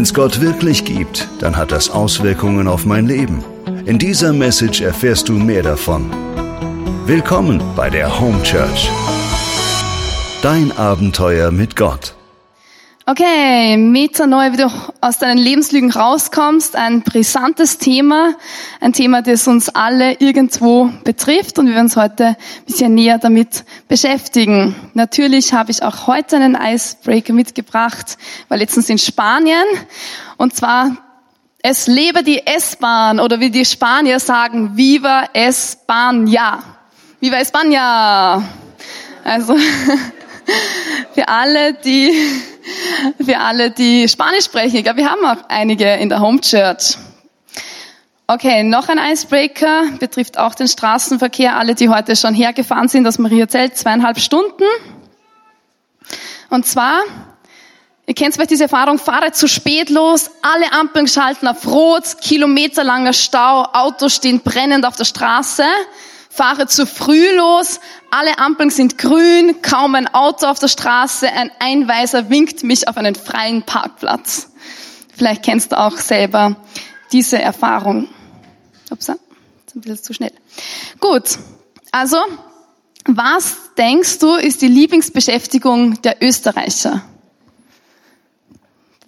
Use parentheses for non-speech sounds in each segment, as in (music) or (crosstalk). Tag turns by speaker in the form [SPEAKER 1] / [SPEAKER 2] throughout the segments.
[SPEAKER 1] Wenn es Gott wirklich gibt, dann hat das Auswirkungen auf mein Leben. In dieser Message erfährst du mehr davon. Willkommen bei der Home Church. Dein Abenteuer mit Gott.
[SPEAKER 2] Okay, Metanoia, wie du aus deinen Lebenslügen rauskommst, ein brisantes Thema, ein Thema, das uns alle irgendwo betrifft und wir werden uns heute ein bisschen näher damit beschäftigen. Natürlich habe ich auch heute einen Icebreaker mitgebracht, war letztens in Spanien und zwar es lebe die S-Bahn oder wie die Spanier sagen, Viva España. Viva España. Also (laughs) für alle, die für alle, die Spanisch sprechen. Ich glaube, wir haben auch einige in der Home Church. Okay, noch ein Icebreaker, betrifft auch den Straßenverkehr. Alle, die heute schon hergefahren sind aus Mariazell, zweieinhalb Stunden. Und zwar, ihr kennt vielleicht diese Erfahrung, fahre zu spät los, alle Ampeln schalten auf Rot, kilometerlanger Stau, Autos stehen brennend auf der Straße fahre zu früh los, alle Ampeln sind grün, kaum ein Auto auf der Straße, ein Einweiser winkt mich auf einen freien Parkplatz. Vielleicht kennst du auch selber diese Erfahrung. Upsa, ist ein bisschen zu schnell. Gut, also was denkst du ist die Lieblingsbeschäftigung der Österreicher?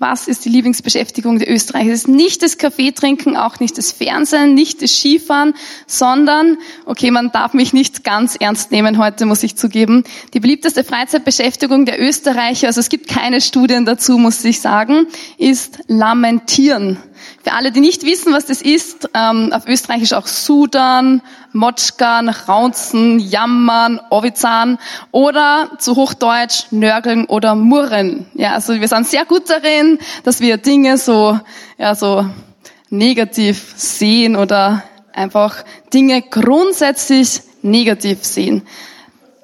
[SPEAKER 2] Was ist die Lieblingsbeschäftigung der Österreicher? Es ist nicht das Kaffee trinken, auch nicht das Fernsehen, nicht das Skifahren, sondern, okay, man darf mich nicht ganz ernst nehmen heute, muss ich zugeben, die beliebteste Freizeitbeschäftigung der Österreicher, also es gibt keine Studien dazu, muss ich sagen, ist Lamentieren. Für alle, die nicht wissen, was das ist, ähm, auf Österreichisch auch Sudern, Motschkan, Raunzen, Jammern, Ovizan oder zu Hochdeutsch Nörgeln oder Murren. Ja, also wir sind sehr gut darin, dass wir Dinge so, ja, so negativ sehen oder einfach Dinge grundsätzlich negativ sehen.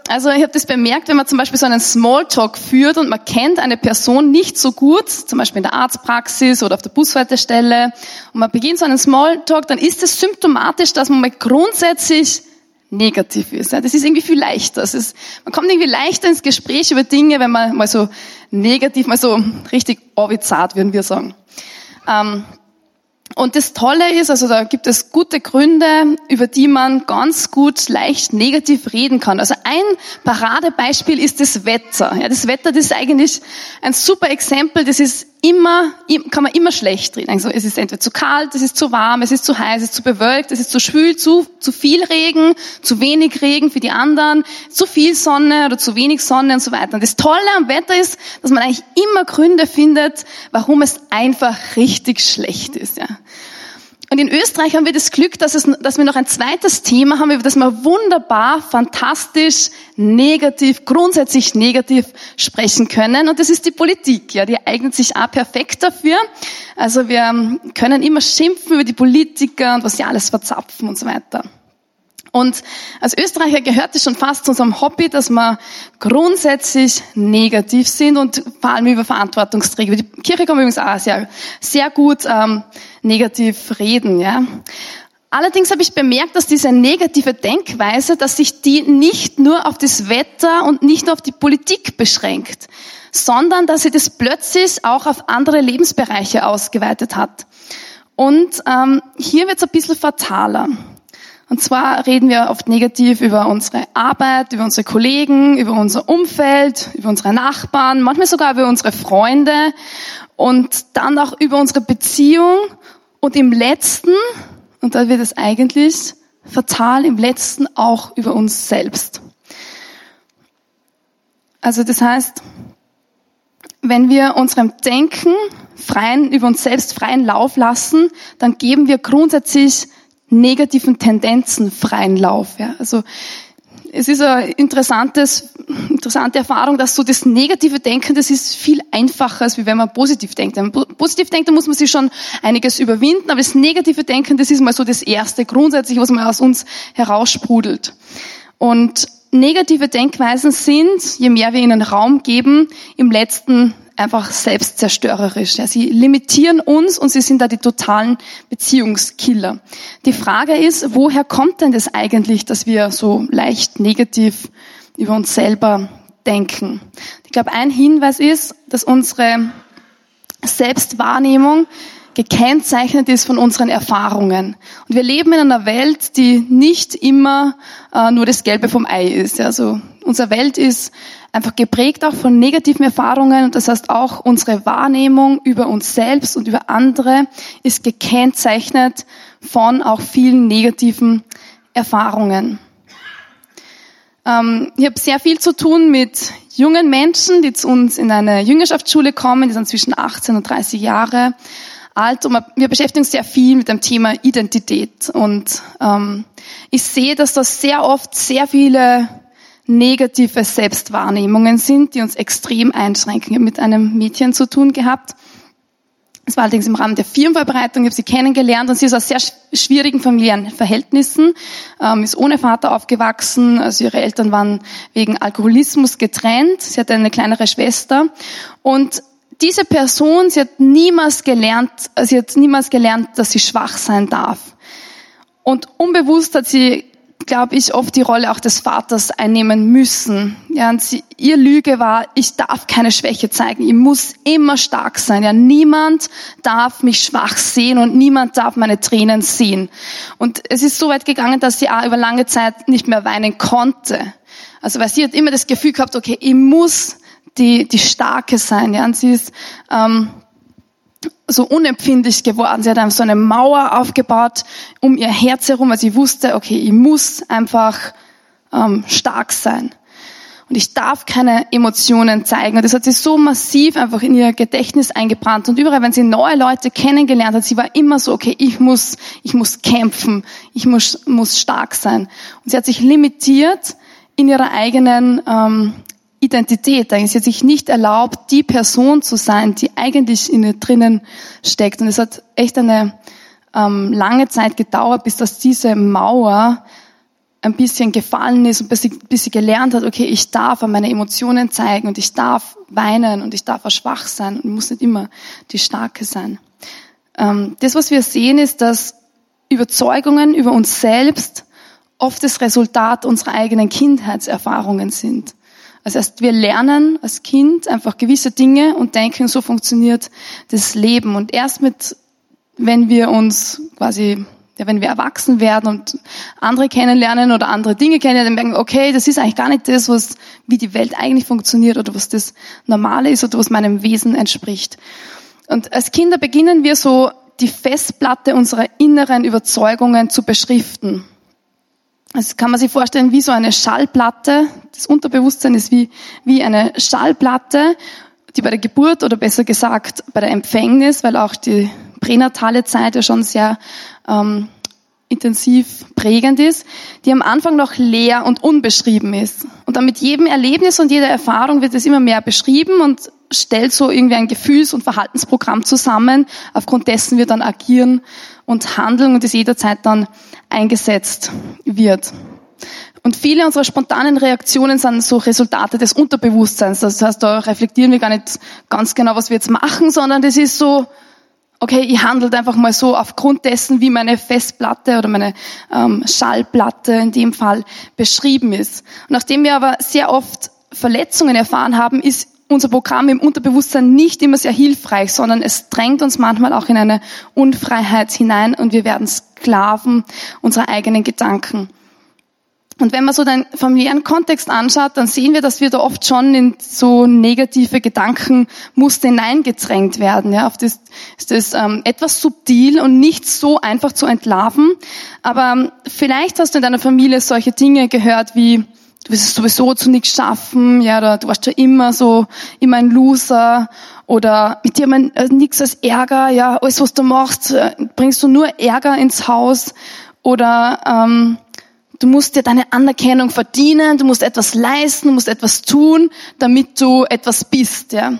[SPEAKER 2] Also ich habe das bemerkt, wenn man zum Beispiel so einen Smalltalk führt und man kennt eine Person nicht so gut, zum Beispiel in der Arztpraxis oder auf der Bushaltestelle, und man beginnt so einen Smalltalk, dann ist es symptomatisch, dass man mal grundsätzlich negativ ist. Das ist irgendwie viel leichter. Es ist, man kommt irgendwie leichter ins Gespräch über Dinge, wenn man mal so negativ, mal so richtig orbizat, würden wir sagen. Ähm, und das Tolle ist, also da gibt es gute Gründe, über die man ganz gut leicht negativ reden kann. Also ein Paradebeispiel ist das Wetter. Ja, das Wetter, das ist eigentlich ein super Exempel. Das ist immer, kann man immer schlecht reden. Also es ist entweder zu kalt, es ist zu warm, es ist zu heiß, es ist zu bewölkt, es ist zu schwül, zu, zu viel Regen, zu wenig Regen für die anderen, zu viel Sonne oder zu wenig Sonne und so weiter. Und das Tolle am Wetter ist, dass man eigentlich immer Gründe findet, warum es einfach richtig schlecht ist. Ja. Und in Österreich haben wir das Glück, dass, es, dass wir noch ein zweites Thema haben, über das wir wunderbar, fantastisch, negativ, grundsätzlich negativ sprechen können. Und das ist die Politik. Ja, die eignet sich auch perfekt dafür. Also wir können immer schimpfen über die Politiker und was sie alles verzapfen und so weiter. Und als Österreicher gehört es schon fast zu unserem Hobby, dass wir grundsätzlich negativ sind und vor allem über Verantwortungsträger. Die Kirche kann übrigens auch sehr, sehr gut ähm, negativ reden. Ja. Allerdings habe ich bemerkt, dass diese negative Denkweise, dass sich die nicht nur auf das Wetter und nicht nur auf die Politik beschränkt, sondern dass sie das plötzlich auch auf andere Lebensbereiche ausgeweitet hat. Und ähm, hier wird es ein bisschen fataler. Und zwar reden wir oft negativ über unsere Arbeit, über unsere Kollegen, über unser Umfeld, über unsere Nachbarn, manchmal sogar über unsere Freunde und dann auch über unsere Beziehung und im letzten, und da wird es eigentlich fatal, im letzten auch über uns selbst. Also das heißt, wenn wir unserem Denken freien, über uns selbst freien Lauf lassen, dann geben wir grundsätzlich negativen Tendenzen freien Lauf. Ja. Also es ist eine interessantes, interessante Erfahrung, dass so das negative Denken, das ist viel einfacher, als wenn man positiv denkt. Wenn man positiv denkt, dann muss man sich schon einiges überwinden, aber das negative Denken, das ist mal so das Erste, grundsätzlich, was man aus uns heraussprudelt. Und negative Denkweisen sind, je mehr wir ihnen Raum geben, im letzten einfach selbstzerstörerisch. Ja, sie limitieren uns und sie sind da die totalen Beziehungskiller. Die Frage ist, woher kommt denn das eigentlich, dass wir so leicht negativ über uns selber denken? Ich glaube, ein Hinweis ist, dass unsere Selbstwahrnehmung gekennzeichnet ist von unseren Erfahrungen. Und wir leben in einer Welt, die nicht immer äh, nur das Gelbe vom Ei ist. Also unsere Welt ist einfach geprägt auch von negativen Erfahrungen. Und das heißt auch unsere Wahrnehmung über uns selbst und über andere ist gekennzeichnet von auch vielen negativen Erfahrungen. Ähm, ich habe sehr viel zu tun mit jungen Menschen, die zu uns in eine Jüngerschaftsschule kommen, die sind zwischen 18 und 30 Jahre alt und wir beschäftigen uns sehr viel mit dem Thema Identität und ähm, ich sehe, dass das sehr oft sehr viele negative Selbstwahrnehmungen sind, die uns extrem einschränken. Ich habe mit einem Mädchen zu tun gehabt. Es war allerdings im Rahmen der Firmenvorbereitung, ich habe sie kennengelernt und sie ist aus sehr schwierigen familiären Verhältnissen, ähm, ist ohne Vater aufgewachsen, also ihre Eltern waren wegen Alkoholismus getrennt, sie hatte eine kleinere Schwester und diese Person, sie hat niemals gelernt, sie hat niemals gelernt, dass sie schwach sein darf. Und unbewusst hat sie, glaube ich, oft die Rolle auch des Vaters einnehmen müssen. Ja, und sie, ihr Lüge war, ich darf keine Schwäche zeigen, ich muss immer stark sein. Ja, niemand darf mich schwach sehen und niemand darf meine Tränen sehen. Und es ist so weit gegangen, dass sie auch über lange Zeit nicht mehr weinen konnte. Also weil sie hat immer das Gefühl gehabt, okay, ich muss die, die Starke sein. Ja? Und sie ist ähm, so unempfindlich geworden. Sie hat einfach so eine Mauer aufgebaut um ihr Herz herum, weil sie wusste, okay, ich muss einfach ähm, stark sein. Und ich darf keine Emotionen zeigen. Und das hat sie so massiv einfach in ihr Gedächtnis eingebrannt. Und überall, wenn sie neue Leute kennengelernt hat, sie war immer so, okay, ich muss, ich muss kämpfen, ich muss, muss stark sein. Und sie hat sich limitiert in ihrer eigenen ähm, Identität. Eigentlich. Sie hat sich nicht erlaubt, die Person zu sein, die eigentlich in ihr drinnen steckt. Und es hat echt eine ähm, lange Zeit gedauert, bis dass diese Mauer ein bisschen gefallen ist und bis sie, bis sie gelernt hat, okay, ich darf meine Emotionen zeigen und ich darf weinen und ich darf auch schwach sein und muss nicht immer die Starke sein. Ähm, das, was wir sehen, ist, dass Überzeugungen über uns selbst oft das Resultat unserer eigenen Kindheitserfahrungen sind. Das heißt, wir lernen als Kind einfach gewisse Dinge und denken, so funktioniert das Leben. Und erst mit, wenn wir uns quasi, ja, wenn wir erwachsen werden und andere kennenlernen oder andere Dinge kennenlernen, dann merken, okay, das ist eigentlich gar nicht das, was, wie die Welt eigentlich funktioniert oder was das Normale ist oder was meinem Wesen entspricht. Und als Kinder beginnen wir so die Festplatte unserer inneren Überzeugungen zu beschriften. Das kann man sich vorstellen wie so eine Schallplatte. Das Unterbewusstsein ist wie, wie eine Schallplatte, die bei der Geburt oder besser gesagt bei der Empfängnis, weil auch die pränatale Zeit ja schon sehr ähm, intensiv prägend ist, die am Anfang noch leer und unbeschrieben ist. Und dann mit jedem Erlebnis und jeder Erfahrung wird es immer mehr beschrieben und stellt so irgendwie ein Gefühls- und Verhaltensprogramm zusammen, aufgrund dessen wir dann agieren und handeln und es jederzeit dann eingesetzt wird. Und viele unserer spontanen Reaktionen sind so Resultate des Unterbewusstseins. Das heißt, da reflektieren wir gar nicht ganz genau, was wir jetzt machen, sondern das ist so, okay, ich handle einfach mal so aufgrund dessen, wie meine Festplatte oder meine ähm, Schallplatte in dem Fall beschrieben ist. Und nachdem wir aber sehr oft Verletzungen erfahren haben, ist unser Programm im Unterbewusstsein nicht immer sehr hilfreich, sondern es drängt uns manchmal auch in eine Unfreiheit hinein und wir werden Sklaven unserer eigenen Gedanken. Und wenn man so den familiären Kontext anschaut, dann sehen wir, dass wir da oft schon in so negative Gedankenmuster hineingedrängt werden. Ja, auf das ist das ähm, etwas subtil und nicht so einfach zu entlarven. Aber ähm, vielleicht hast du in deiner Familie solche Dinge gehört wie du wirst es sowieso zu nichts schaffen, ja, oder du warst schon immer so, immer ein Loser, oder mit dir mein, äh, nichts als Ärger, ja, alles was du machst, äh, bringst du nur Ärger ins Haus, oder ähm, du musst dir deine Anerkennung verdienen, du musst etwas leisten, du musst etwas tun, damit du etwas bist, ja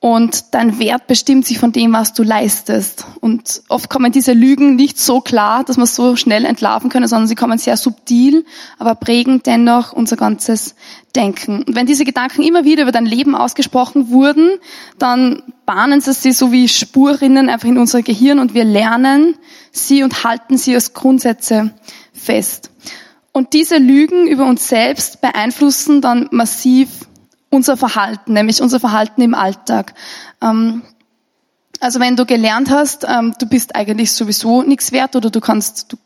[SPEAKER 2] und dein Wert bestimmt sich von dem, was du leistest. Und oft kommen diese Lügen nicht so klar, dass wir so schnell entlarven können, sondern sie kommen sehr subtil, aber prägen dennoch unser ganzes Denken. Und wenn diese Gedanken immer wieder über dein Leben ausgesprochen wurden, dann bahnen sie sich so wie Spurrinnen einfach in unser Gehirn und wir lernen sie und halten sie als Grundsätze fest. Und diese Lügen über uns selbst beeinflussen dann massiv unser Verhalten, nämlich unser Verhalten im Alltag. Ähm, Also wenn du gelernt hast, ähm, du bist eigentlich sowieso nichts wert oder du kannst, du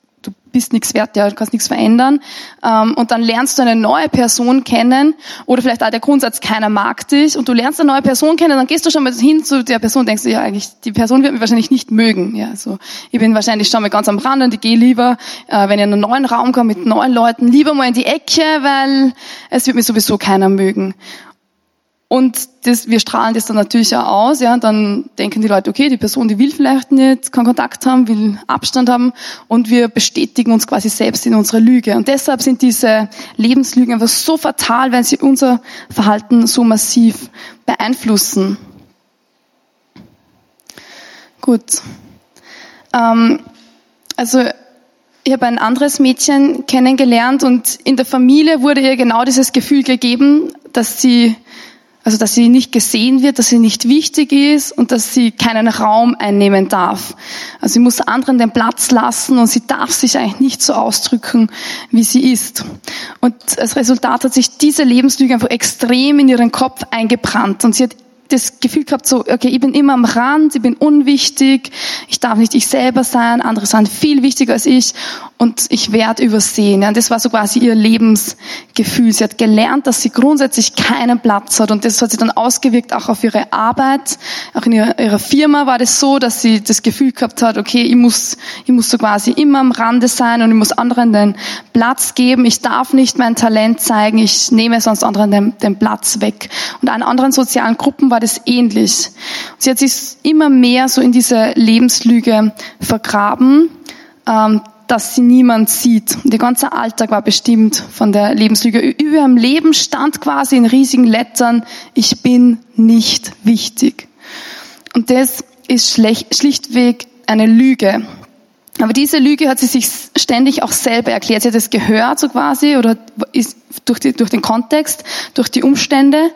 [SPEAKER 2] bist nichts wert, ja, du kannst nichts verändern. Ähm, und dann lernst du eine neue Person kennen oder vielleicht auch der Grundsatz, keiner mag dich und du lernst eine neue Person kennen, dann gehst du schon mal hin zu der Person und denkst du, ja, eigentlich, die Person wird mich wahrscheinlich nicht mögen. Ja, so, ich bin wahrscheinlich schon mal ganz am Rand und ich gehe lieber, äh, wenn ich in einen neuen Raum komme mit neuen Leuten, lieber mal in die Ecke, weil es wird mich sowieso keiner mögen. Und das, wir strahlen das dann natürlich auch aus, ja, dann denken die Leute, okay, die Person, die will vielleicht nicht, keinen Kontakt haben, will Abstand haben und wir bestätigen uns quasi selbst in unserer Lüge. Und deshalb sind diese Lebenslügen einfach so fatal, weil sie unser Verhalten so massiv beeinflussen. Gut. Ähm, also ich habe ein anderes Mädchen kennengelernt und in der Familie wurde ihr genau dieses Gefühl gegeben, dass sie also, dass sie nicht gesehen wird, dass sie nicht wichtig ist und dass sie keinen Raum einnehmen darf. Also, sie muss anderen den Platz lassen und sie darf sich eigentlich nicht so ausdrücken, wie sie ist. Und als Resultat hat sich diese Lebenslüge einfach extrem in ihren Kopf eingebrannt und sie hat das Gefühl gehabt, so, okay, ich bin immer am Rand, ich bin unwichtig, ich darf nicht ich selber sein, andere sind viel wichtiger als ich und ich werde übersehen. Ja, und das war so quasi ihr Lebensgefühl. Sie hat gelernt, dass sie grundsätzlich keinen Platz hat und das hat sie dann ausgewirkt auch auf ihre Arbeit. Auch in ihrer, ihrer Firma war das so, dass sie das Gefühl gehabt hat, okay, ich muss, ich muss so quasi immer am Rande sein und ich muss anderen den Platz geben. Ich darf nicht mein Talent zeigen, ich nehme sonst anderen den, den Platz weg. Und an anderen sozialen Gruppen war das ähnlich. Sie hat sich immer mehr so in diese Lebenslüge vergraben. Ähm, dass sie niemand sieht. Der ganze Alltag war bestimmt von der Lebenslüge. Über ihrem Leben stand quasi in riesigen Lettern, ich bin nicht wichtig. Und das ist schlichtweg eine Lüge. Aber diese Lüge hat sie sich ständig auch selber erklärt. Sie hat es gehört so quasi oder ist durch, die, durch den Kontext, durch die Umstände.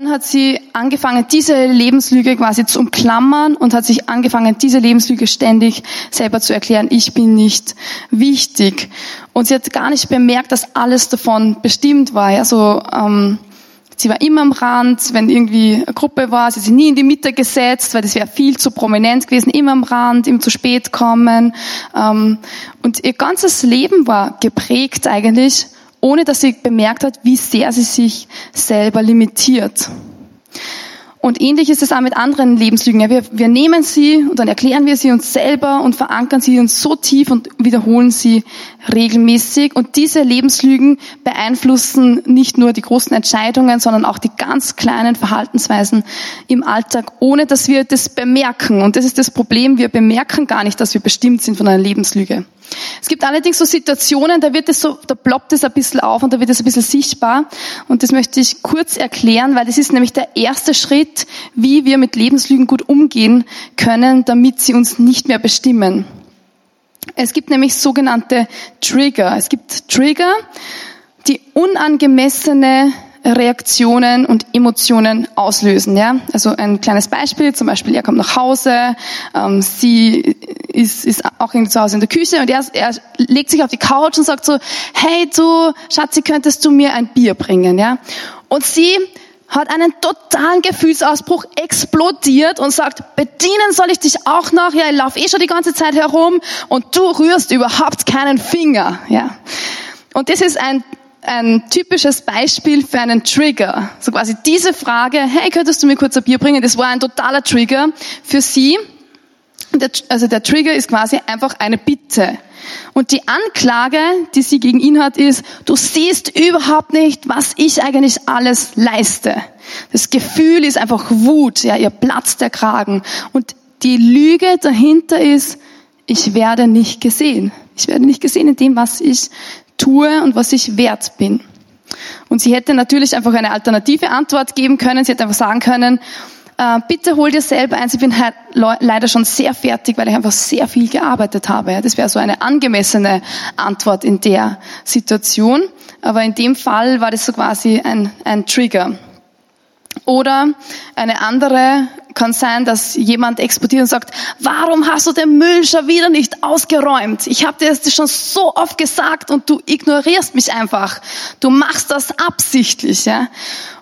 [SPEAKER 2] Dann hat sie angefangen, diese Lebenslüge quasi zu umklammern und hat sich angefangen, diese Lebenslüge ständig selber zu erklären, ich bin nicht wichtig. Und sie hat gar nicht bemerkt, dass alles davon bestimmt war. Also, ähm, sie war immer am Rand, wenn irgendwie eine Gruppe war, sie hat sich nie in die Mitte gesetzt, weil das wäre viel zu prominent gewesen, immer am Rand, immer zu spät kommen. Ähm, und ihr ganzes Leben war geprägt eigentlich ohne dass sie bemerkt hat, wie sehr sie sich selber limitiert. Und ähnlich ist es auch mit anderen Lebenslügen. Ja, wir, wir nehmen sie und dann erklären wir sie uns selber und verankern sie uns so tief und wiederholen sie regelmäßig. Und diese Lebenslügen beeinflussen nicht nur die großen Entscheidungen, sondern auch die ganz kleinen Verhaltensweisen im Alltag, ohne dass wir das bemerken. Und das ist das Problem. Wir bemerken gar nicht, dass wir bestimmt sind von einer Lebenslüge. Es gibt allerdings so Situationen, da wird es so, da ploppt es ein bisschen auf und da wird es ein bisschen sichtbar. Und das möchte ich kurz erklären, weil das ist nämlich der erste Schritt, wie wir mit Lebenslügen gut umgehen können, damit sie uns nicht mehr bestimmen. Es gibt nämlich sogenannte Trigger. Es gibt Trigger, die unangemessene Reaktionen und Emotionen auslösen. Ja? Also ein kleines Beispiel, zum Beispiel, er kommt nach Hause, ähm, sie ist, ist auch irgendwie zu Hause in der Küche und er, er legt sich auf die Couch und sagt so, hey du, Schatzi, könntest du mir ein Bier bringen? Ja? Und sie hat einen totalen Gefühlsausbruch, explodiert und sagt, bedienen soll ich dich auch noch? Ja, ich laufe eh schon die ganze Zeit herum und du rührst überhaupt keinen Finger. Ja. Und das ist ein ein typisches Beispiel für einen Trigger. So quasi diese Frage, hey, könntest du mir kurz ein Bier bringen? Das war ein totaler Trigger für sie. Also der Trigger ist quasi einfach eine Bitte. Und die Anklage, die sie gegen ihn hat, ist, du siehst überhaupt nicht, was ich eigentlich alles leiste. Das Gefühl ist einfach Wut, ja, ihr platzt der Kragen. Und die Lüge dahinter ist, ich werde nicht gesehen. Ich werde nicht gesehen in dem, was ich tue und was ich wert bin. Und sie hätte natürlich einfach eine alternative Antwort geben können. Sie hätte einfach sagen können, bitte hol dir selber eins. Ich bin halt leider schon sehr fertig, weil ich einfach sehr viel gearbeitet habe. Das wäre so eine angemessene Antwort in der Situation. Aber in dem Fall war das so quasi ein, ein Trigger. Oder eine andere kann sein, dass jemand explodiert und sagt, warum hast du den Müll schon wieder nicht ausgeräumt? Ich habe dir das schon so oft gesagt und du ignorierst mich einfach. Du machst das absichtlich. Ja?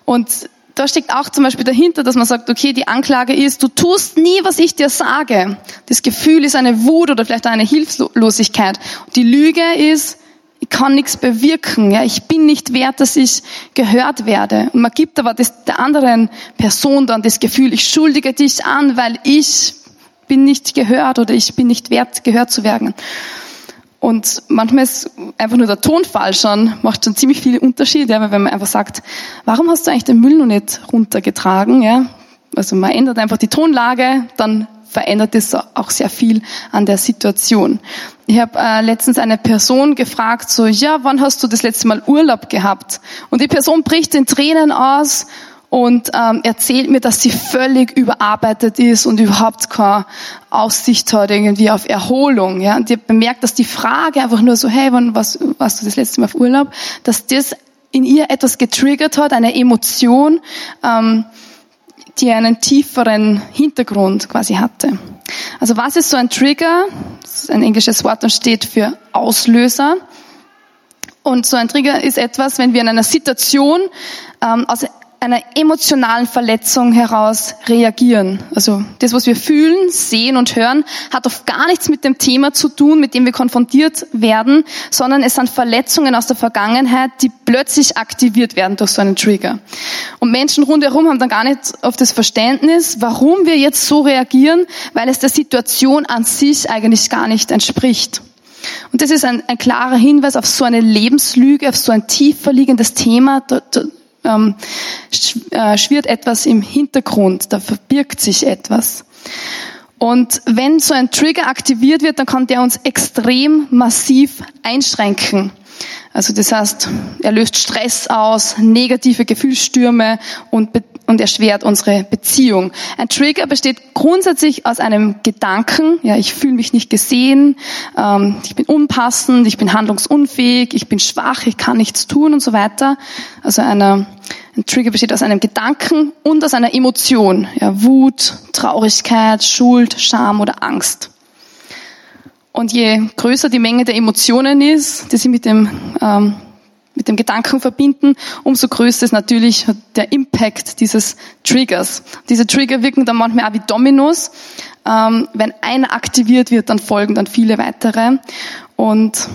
[SPEAKER 2] Und da steckt auch zum Beispiel dahinter, dass man sagt, okay, die Anklage ist, du tust nie, was ich dir sage. Das Gefühl ist eine Wut oder vielleicht eine Hilflosigkeit. Die Lüge ist, ich kann nichts bewirken, ja, ich bin nicht wert, dass ich gehört werde. Und man gibt aber das, der anderen Person dann das Gefühl, ich schuldige dich an, weil ich bin nicht gehört oder ich bin nicht wert, gehört zu werden. Und manchmal ist einfach nur der Tonfall schon, macht schon ziemlich viele Unterschiede, ja, wenn man einfach sagt, warum hast du eigentlich den Müll noch nicht runtergetragen, ja? Also man ändert einfach die Tonlage, dann verändert es auch sehr viel an der Situation. Ich habe äh, letztens eine Person gefragt, so, ja, wann hast du das letzte Mal Urlaub gehabt? Und die Person bricht in Tränen aus und ähm, erzählt mir, dass sie völlig überarbeitet ist und überhaupt keine Aussicht hat irgendwie auf Erholung. Ja? Und habe bemerkt, dass die Frage einfach nur so, hey, wann was, warst du das letzte Mal auf Urlaub, dass das in ihr etwas getriggert hat, eine Emotion, ähm, die einen tieferen Hintergrund quasi hatte. Also was ist so ein Trigger? Das ist ein englisches Wort und steht für Auslöser. Und so ein Trigger ist etwas, wenn wir in einer Situation ähm, aus einer emotionalen Verletzung heraus reagieren. Also das, was wir fühlen, sehen und hören, hat oft gar nichts mit dem Thema zu tun, mit dem wir konfrontiert werden, sondern es sind Verletzungen aus der Vergangenheit, die plötzlich aktiviert werden durch so einen Trigger. Und Menschen rundherum haben dann gar nicht auf das Verständnis, warum wir jetzt so reagieren, weil es der Situation an sich eigentlich gar nicht entspricht. Und das ist ein, ein klarer Hinweis auf so eine Lebenslüge, auf so ein tiefer liegendes Thema, ähm, äh, schwirrt etwas im Hintergrund, da verbirgt sich etwas. Und wenn so ein Trigger aktiviert wird, dann kann der uns extrem massiv einschränken. Also das heißt, er löst Stress aus, negative Gefühlsstürme und, und erschwert unsere Beziehung. Ein Trigger besteht grundsätzlich aus einem Gedanken, ja, ich fühle mich nicht gesehen, ähm, ich bin unpassend, ich bin handlungsunfähig, ich bin schwach, ich kann nichts tun und so weiter. Also einer, ein Trigger besteht aus einem Gedanken und aus einer Emotion, ja, Wut, Traurigkeit, Schuld, Scham oder Angst. Und je größer die Menge der Emotionen ist, die sie mit dem, ähm, mit dem Gedanken verbinden, umso größer ist natürlich der Impact dieses Triggers. Diese Trigger wirken dann manchmal auch wie Dominos. Ähm, wenn einer aktiviert wird, dann folgen dann viele weitere und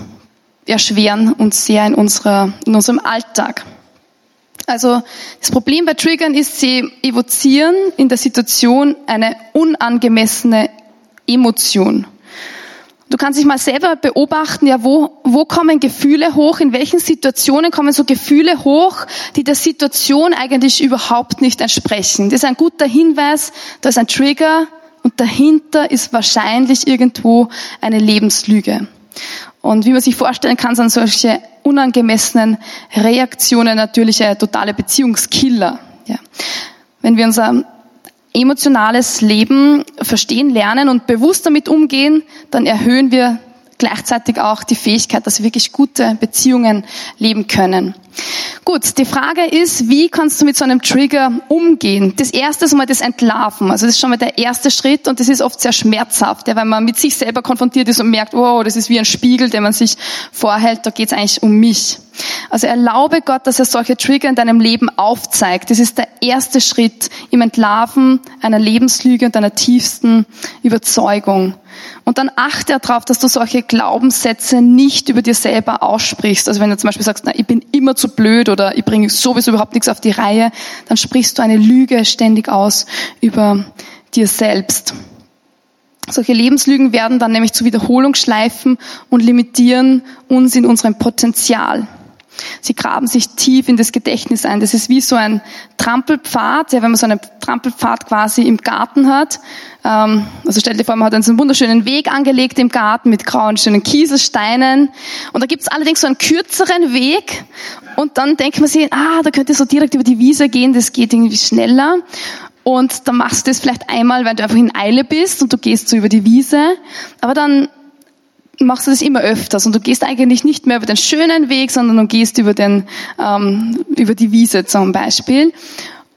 [SPEAKER 2] erschweren uns sehr in, unserer, in unserem Alltag. Also das Problem bei Triggern ist, sie evozieren in der Situation eine unangemessene Emotion. Du kannst dich mal selber beobachten, ja, wo, wo kommen Gefühle hoch, in welchen Situationen kommen so Gefühle hoch, die der Situation eigentlich überhaupt nicht entsprechen. Das ist ein guter Hinweis, da ist ein Trigger und dahinter ist wahrscheinlich irgendwo eine Lebenslüge. Und wie man sich vorstellen kann, sind solche unangemessenen Reaktionen natürlich eine totale Beziehungskiller. Ja. Wenn wir unser emotionales Leben verstehen, lernen und bewusst damit umgehen, dann erhöhen wir gleichzeitig auch die Fähigkeit, dass wir wirklich gute Beziehungen leben können. Gut, die Frage ist, wie kannst du mit so einem Trigger umgehen? Das erste ist mal das Entlarven. Also das ist schon mal der erste Schritt und das ist oft sehr schmerzhaft, ja, weil man mit sich selber konfrontiert ist und merkt, wow, das ist wie ein Spiegel, den man sich vorhält, da geht es eigentlich um mich. Also erlaube Gott, dass er solche Trigger in deinem Leben aufzeigt. Das ist der erste Schritt im Entlarven einer Lebenslüge und einer tiefsten Überzeugung. Und dann achte darauf, dass du solche Glaubenssätze nicht über dir selber aussprichst. Also wenn du zum Beispiel sagst, na, ich bin immer zu blöd oder ich bringe sowieso überhaupt nichts auf die Reihe, dann sprichst du eine Lüge ständig aus über dir selbst. Solche Lebenslügen werden dann nämlich zu Wiederholungsschleifen und limitieren uns in unserem Potenzial. Sie graben sich tief in das Gedächtnis ein. Das ist wie so ein Trampelpfad, ja, wenn man so einen Trampelpfad quasi im Garten hat. Ähm, also stell dir vor, man hat einen wunderschönen Weg angelegt im Garten mit grauen, schönen Kieselsteinen. Und da gibt's allerdings so einen kürzeren Weg. Und dann denkt man sich, ah, da könnte so direkt über die Wiese gehen, das geht irgendwie schneller. Und dann machst du das vielleicht einmal, weil du einfach in Eile bist und du gehst so über die Wiese. Aber dann machst du das immer öfters und du gehst eigentlich nicht mehr über den schönen Weg, sondern du gehst über den ähm, über die Wiese zum Beispiel.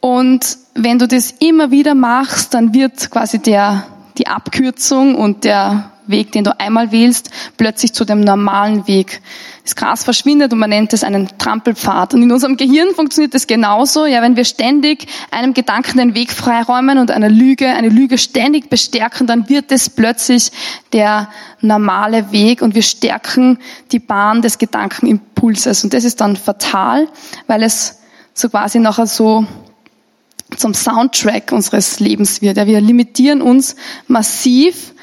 [SPEAKER 2] Und wenn du das immer wieder machst, dann wird quasi der die Abkürzung und der Weg, den du einmal wählst, plötzlich zu dem normalen Weg. Das Gras verschwindet und man nennt es einen Trampelpfad. Und in unserem Gehirn funktioniert das genauso. Ja, wenn wir ständig einem Gedanken den Weg freiräumen und einer Lüge, eine Lüge ständig bestärken, dann wird es plötzlich der normale Weg und wir stärken die Bahn des Gedankenimpulses. Und das ist dann fatal, weil es so quasi nachher so zum Soundtrack unseres Lebens wird. Ja, wir limitieren uns massiv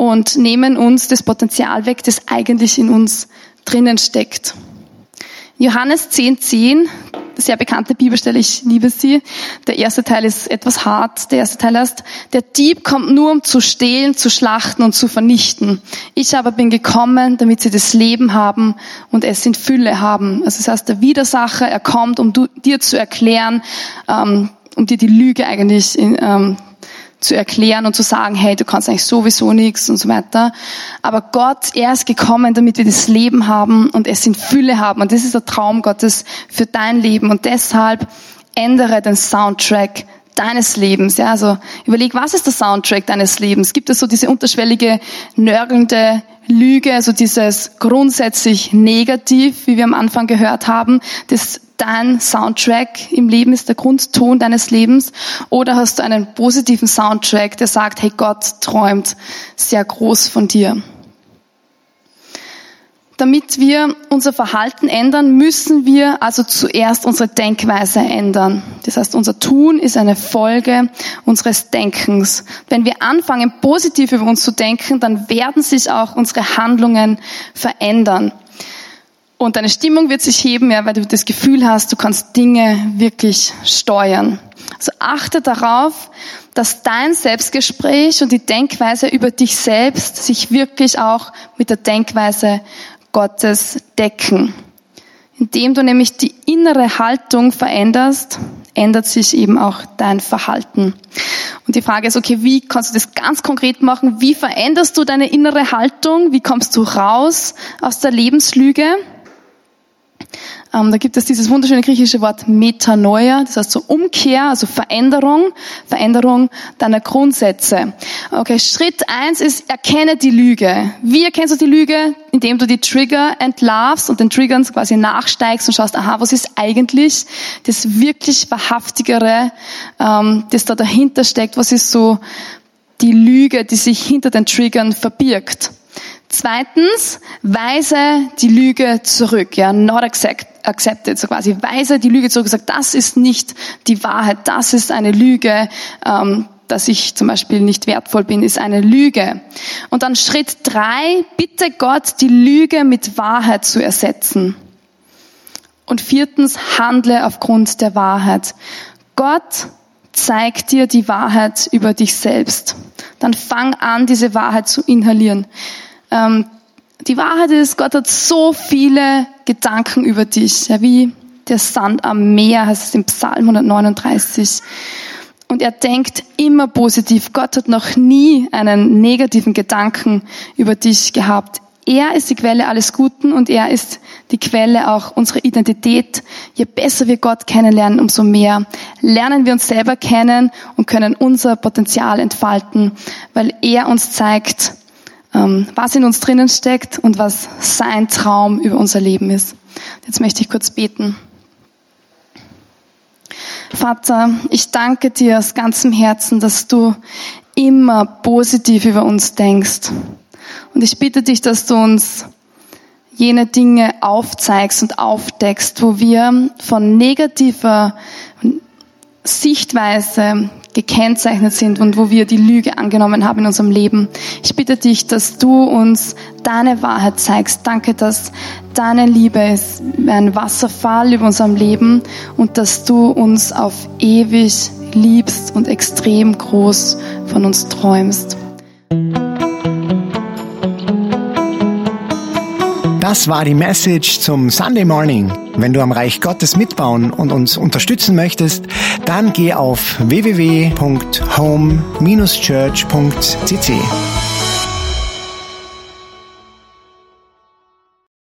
[SPEAKER 2] und nehmen uns das Potenzial weg, das eigentlich in uns drinnen steckt. Johannes 10,10, 10, sehr bekannte Bibelstelle, ich liebe sie. Der erste Teil ist etwas hart. Der erste Teil heißt, der Dieb kommt nur, um zu stehlen, zu schlachten und zu vernichten. Ich aber bin gekommen, damit sie das Leben haben und es in Fülle haben. Also das heißt, der Widersacher, er kommt, um dir zu erklären, ähm, um dir die Lüge eigentlich in, ähm, zu erklären und zu sagen, hey, du kannst eigentlich sowieso nichts und so weiter. Aber Gott, er ist gekommen, damit wir das Leben haben und es in Fülle haben. Und das ist der Traum Gottes für dein Leben. Und deshalb ändere den Soundtrack deines Lebens. Ja, also überleg, was ist der Soundtrack deines Lebens? Gibt es so diese unterschwellige, nörgelnde Lüge, also dieses grundsätzlich negativ, wie wir am Anfang gehört haben, das dein Soundtrack im Leben ist der Grundton deines Lebens? Oder hast du einen positiven Soundtrack, der sagt, hey, Gott träumt sehr groß von dir? Damit wir unser Verhalten ändern, müssen wir also zuerst unsere Denkweise ändern. Das heißt, unser Tun ist eine Folge unseres Denkens. Wenn wir anfangen, positiv über uns zu denken, dann werden sich auch unsere Handlungen verändern. Und deine Stimmung wird sich heben, ja, weil du das Gefühl hast, du kannst Dinge wirklich steuern. Also achte darauf, dass dein Selbstgespräch und die Denkweise über dich selbst sich wirklich auch mit der Denkweise Gottes decken. Indem du nämlich die innere Haltung veränderst, ändert sich eben auch dein Verhalten. Und die Frage ist, okay, wie kannst du das ganz konkret machen? Wie veränderst du deine innere Haltung? Wie kommst du raus aus der Lebenslüge? Ähm, da gibt es dieses wunderschöne griechische Wort Metanoia, das heißt so Umkehr, also Veränderung, Veränderung deiner Grundsätze. Okay, Schritt eins ist, erkenne die Lüge. Wie erkennst du die Lüge? Indem du die Trigger entlarvst und den Triggern quasi nachsteigst und schaust, aha, was ist eigentlich das wirklich Wahrhaftigere, ähm, das da dahinter steckt? Was ist so die Lüge, die sich hinter den Triggern verbirgt? Zweitens, weise die Lüge zurück, ja, not accept, accepted, so quasi, weise die Lüge zurück, sagt, das ist nicht die Wahrheit, das ist eine Lüge, ähm, dass ich zum Beispiel nicht wertvoll bin, ist eine Lüge. Und dann Schritt drei, bitte Gott, die Lüge mit Wahrheit zu ersetzen. Und viertens, handle aufgrund der Wahrheit. Gott zeigt dir die Wahrheit über dich selbst. Dann fang an, diese Wahrheit zu inhalieren. Ähm, die Wahrheit ist, Gott hat so viele Gedanken über dich, ja, wie der Sand am Meer, heißt es im Psalm 139. Und er denkt immer positiv. Gott hat noch nie einen negativen Gedanken über dich gehabt. Er ist die Quelle alles Guten und er ist die Quelle auch unserer Identität. Je besser wir Gott kennenlernen, umso mehr lernen wir uns selber kennen und können unser Potenzial entfalten, weil er uns zeigt, was in uns drinnen steckt und was sein Traum über unser Leben ist. Jetzt möchte ich kurz beten. Vater, ich danke dir aus ganzem Herzen, dass du immer positiv über uns denkst. Und ich bitte dich, dass du uns jene Dinge aufzeigst und aufdeckst, wo wir von negativer Sichtweise gekennzeichnet sind und wo wir die Lüge angenommen haben in unserem Leben. Ich bitte dich, dass du uns deine Wahrheit zeigst. Danke, dass deine Liebe ist ein Wasserfall über unserem Leben und dass du uns auf ewig liebst und extrem groß von uns träumst.
[SPEAKER 3] Das war die Message zum Sunday Morning. Wenn du am Reich Gottes mitbauen und uns unterstützen möchtest, dann geh auf www.home-church.cc.